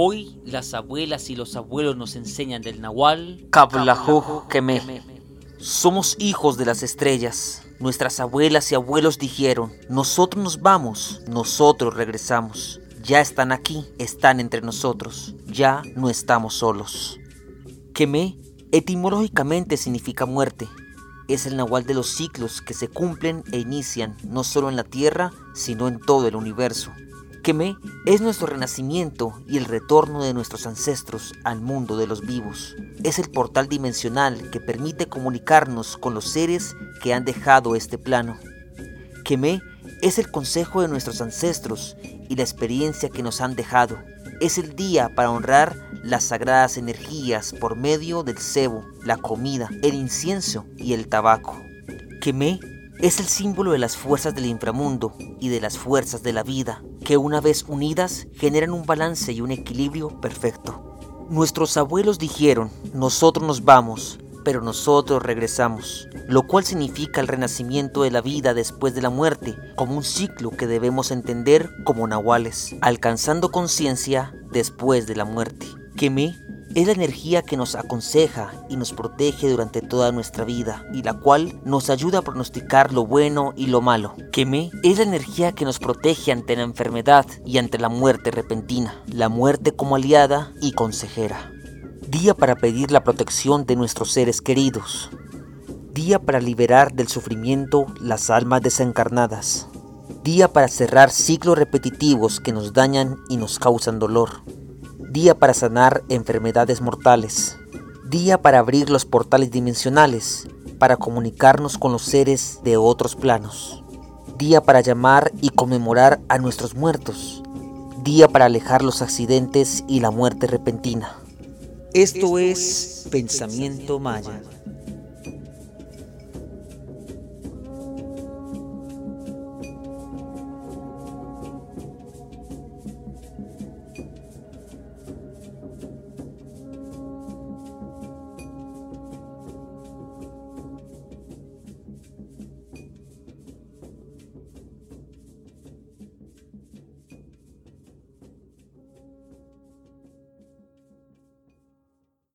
Hoy las abuelas y los abuelos nos enseñan del Nahual. Kablahu Keme. Somos hijos de las estrellas. Nuestras abuelas y abuelos dijeron, nosotros nos vamos, nosotros regresamos. Ya están aquí, están entre nosotros, ya no estamos solos. Keme etimológicamente significa muerte. Es el nahual de los ciclos que se cumplen e inician no solo en la Tierra, sino en todo el universo. Keme es nuestro renacimiento y el retorno de nuestros ancestros al mundo de los vivos. Es el portal dimensional que permite comunicarnos con los seres que han dejado este plano. Keme es el consejo de nuestros ancestros y la experiencia que nos han dejado. Es el día para honrar las sagradas energías por medio del cebo, la comida, el incienso y el tabaco. Keme es el símbolo de las fuerzas del inframundo y de las fuerzas de la vida, que una vez unidas generan un balance y un equilibrio perfecto. Nuestros abuelos dijeron, nosotros nos vamos, pero nosotros regresamos, lo cual significa el renacimiento de la vida después de la muerte, como un ciclo que debemos entender como nahuales, alcanzando conciencia después de la muerte. Keme es la energía que nos aconseja y nos protege durante toda nuestra vida y la cual nos ayuda a pronosticar lo bueno y lo malo. Keme es la energía que nos protege ante la enfermedad y ante la muerte repentina, la muerte como aliada y consejera. Día para pedir la protección de nuestros seres queridos. Día para liberar del sufrimiento las almas desencarnadas. Día para cerrar ciclos repetitivos que nos dañan y nos causan dolor día para sanar enfermedades mortales, día para abrir los portales dimensionales, para comunicarnos con los seres de otros planos, día para llamar y conmemorar a nuestros muertos, día para alejar los accidentes y la muerte repentina. Esto es Pensamiento Maya.